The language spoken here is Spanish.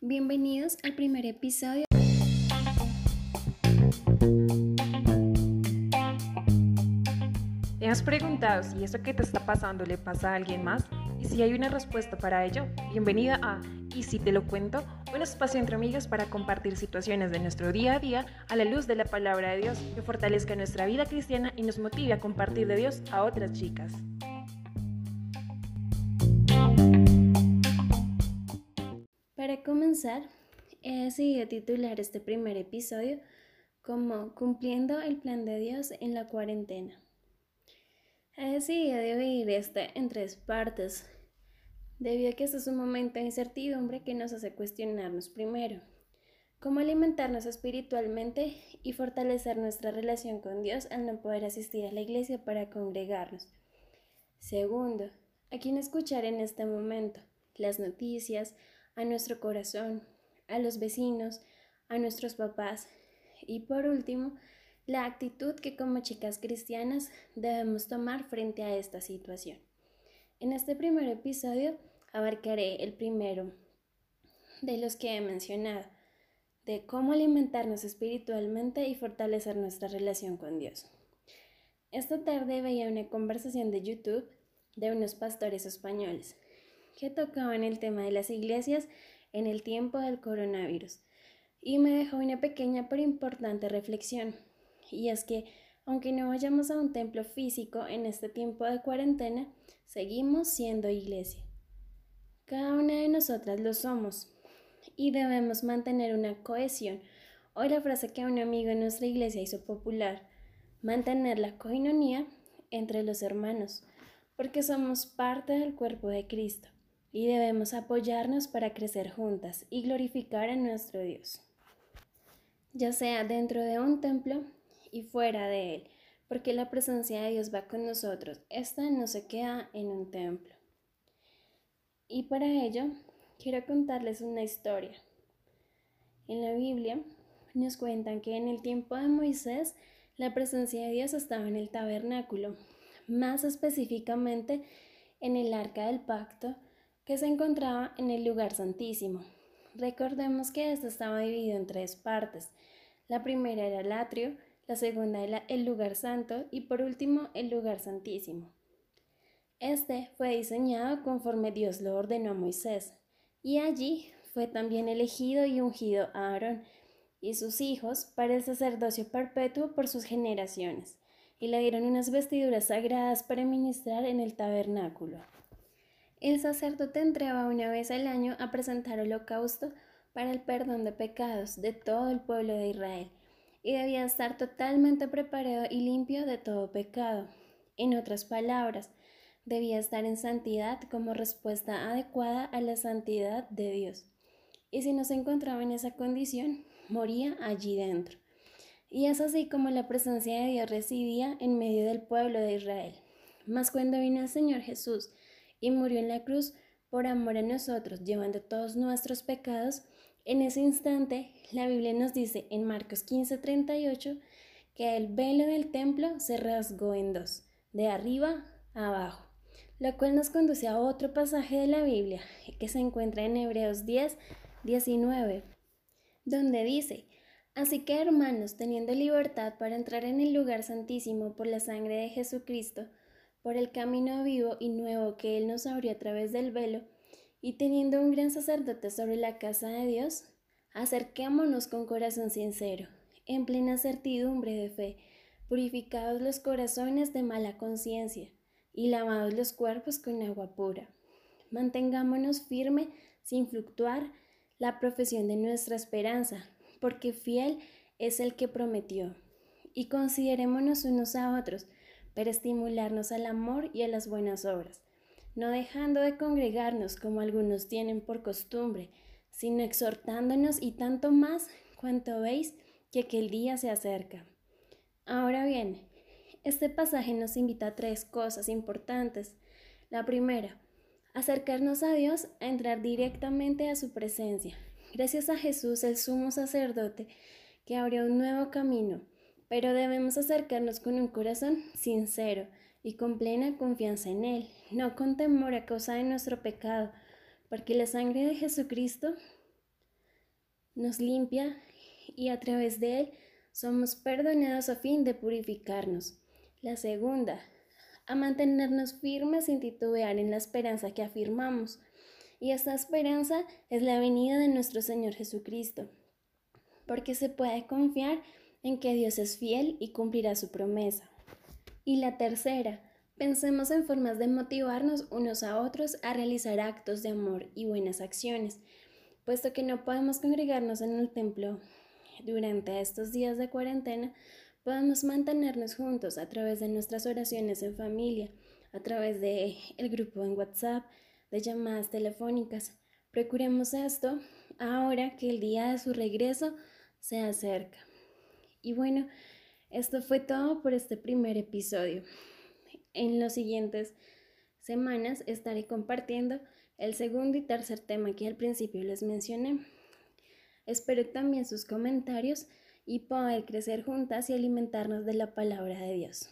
Bienvenidos al primer episodio. ¿Te has preguntado si eso que te está pasando le pasa a alguien más? Y si hay una respuesta para ello, bienvenida a Y si te lo cuento, un espacio entre amigas para compartir situaciones de nuestro día a día a la luz de la palabra de Dios que fortalezca nuestra vida cristiana y nos motive a compartir de Dios a otras chicas. Para comenzar, he decidido titular este primer episodio como Cumpliendo el plan de Dios en la cuarentena. He decidido dividir este en tres partes, debido a que este es un momento de incertidumbre que nos hace cuestionarnos primero cómo alimentarnos espiritualmente y fortalecer nuestra relación con Dios al no poder asistir a la iglesia para congregarnos. Segundo, a quién escuchar en este momento, las noticias, a nuestro corazón, a los vecinos, a nuestros papás y por último, la actitud que como chicas cristianas debemos tomar frente a esta situación. En este primer episodio abarcaré el primero de los que he mencionado, de cómo alimentarnos espiritualmente y fortalecer nuestra relación con Dios. Esta tarde veía una conversación de YouTube de unos pastores españoles que tocaban el tema de las iglesias en el tiempo del coronavirus. Y me dejó una pequeña pero importante reflexión y es que aunque no vayamos a un templo físico en este tiempo de cuarentena, seguimos siendo iglesia. Cada una de nosotras lo somos y debemos mantener una cohesión. O la frase que un amigo en nuestra iglesia hizo popular, mantener la coinonía entre los hermanos, porque somos parte del cuerpo de Cristo y debemos apoyarnos para crecer juntas y glorificar a nuestro Dios, ya sea dentro de un templo y fuera de él, porque la presencia de Dios va con nosotros. Esta no se queda en un templo. Y para ello, quiero contarles una historia. En la Biblia nos cuentan que en el tiempo de Moisés, la presencia de Dios estaba en el tabernáculo, más específicamente en el arca del pacto, que se encontraba en el lugar santísimo. Recordemos que esto estaba dividido en tres partes. La primera era el atrio, la segunda el lugar santo y por último el lugar santísimo. Este fue diseñado conforme Dios lo ordenó a Moisés, y allí fue también elegido y ungido a Aarón y sus hijos para el sacerdocio perpetuo por sus generaciones, y le dieron unas vestiduras sagradas para ministrar en el tabernáculo. El sacerdote entraba una vez al año a presentar holocausto para el perdón de pecados de todo el pueblo de Israel, y debía estar totalmente preparado y limpio de todo pecado. En otras palabras, debía estar en santidad como respuesta adecuada a la santidad de Dios. Y si no se encontraba en esa condición, moría allí dentro. Y es así como la presencia de Dios residía en medio del pueblo de Israel. Mas cuando vino el Señor Jesús y murió en la cruz por amor a nosotros, llevando todos nuestros pecados, en ese instante, la Biblia nos dice en Marcos 15:38 que el velo del templo se rasgó en dos, de arriba a abajo, lo cual nos conduce a otro pasaje de la Biblia que se encuentra en Hebreos 10, 19, donde dice, Así que hermanos, teniendo libertad para entrar en el lugar santísimo por la sangre de Jesucristo, por el camino vivo y nuevo que Él nos abrió a través del velo, y teniendo un gran sacerdote sobre la casa de Dios, acerquémonos con corazón sincero, en plena certidumbre de fe, purificados los corazones de mala conciencia y lavados los cuerpos con agua pura. Mantengámonos firme sin fluctuar la profesión de nuestra esperanza, porque fiel es el que prometió. Y considerémonos unos a otros estimularnos al amor y a las buenas obras no dejando de congregarnos como algunos tienen por costumbre, sino exhortándonos y tanto más cuanto veis que aquel día se acerca. Ahora bien, este pasaje nos invita a tres cosas importantes. La primera, acercarnos a Dios a entrar directamente a su presencia. Gracias a Jesús, el sumo sacerdote, que abrió un nuevo camino, pero debemos acercarnos con un corazón sincero, y con plena confianza en Él, no con temor a causa de nuestro pecado, porque la sangre de Jesucristo nos limpia y a través de él somos perdonados a fin de purificarnos. La segunda, a mantenernos firmes sin titubear en la esperanza que afirmamos. Y esta esperanza es la venida de nuestro Señor Jesucristo, porque se puede confiar en que Dios es fiel y cumplirá su promesa. Y la tercera, pensemos en formas de motivarnos unos a otros a realizar actos de amor y buenas acciones, puesto que no podemos congregarnos en el templo durante estos días de cuarentena, podemos mantenernos juntos a través de nuestras oraciones en familia, a través de el grupo en WhatsApp, de llamadas telefónicas. Procuremos esto ahora que el día de su regreso se acerca. Y bueno, esto fue todo por este primer episodio. En las siguientes semanas estaré compartiendo el segundo y tercer tema que al principio les mencioné. Espero también sus comentarios y poder crecer juntas y alimentarnos de la palabra de Dios.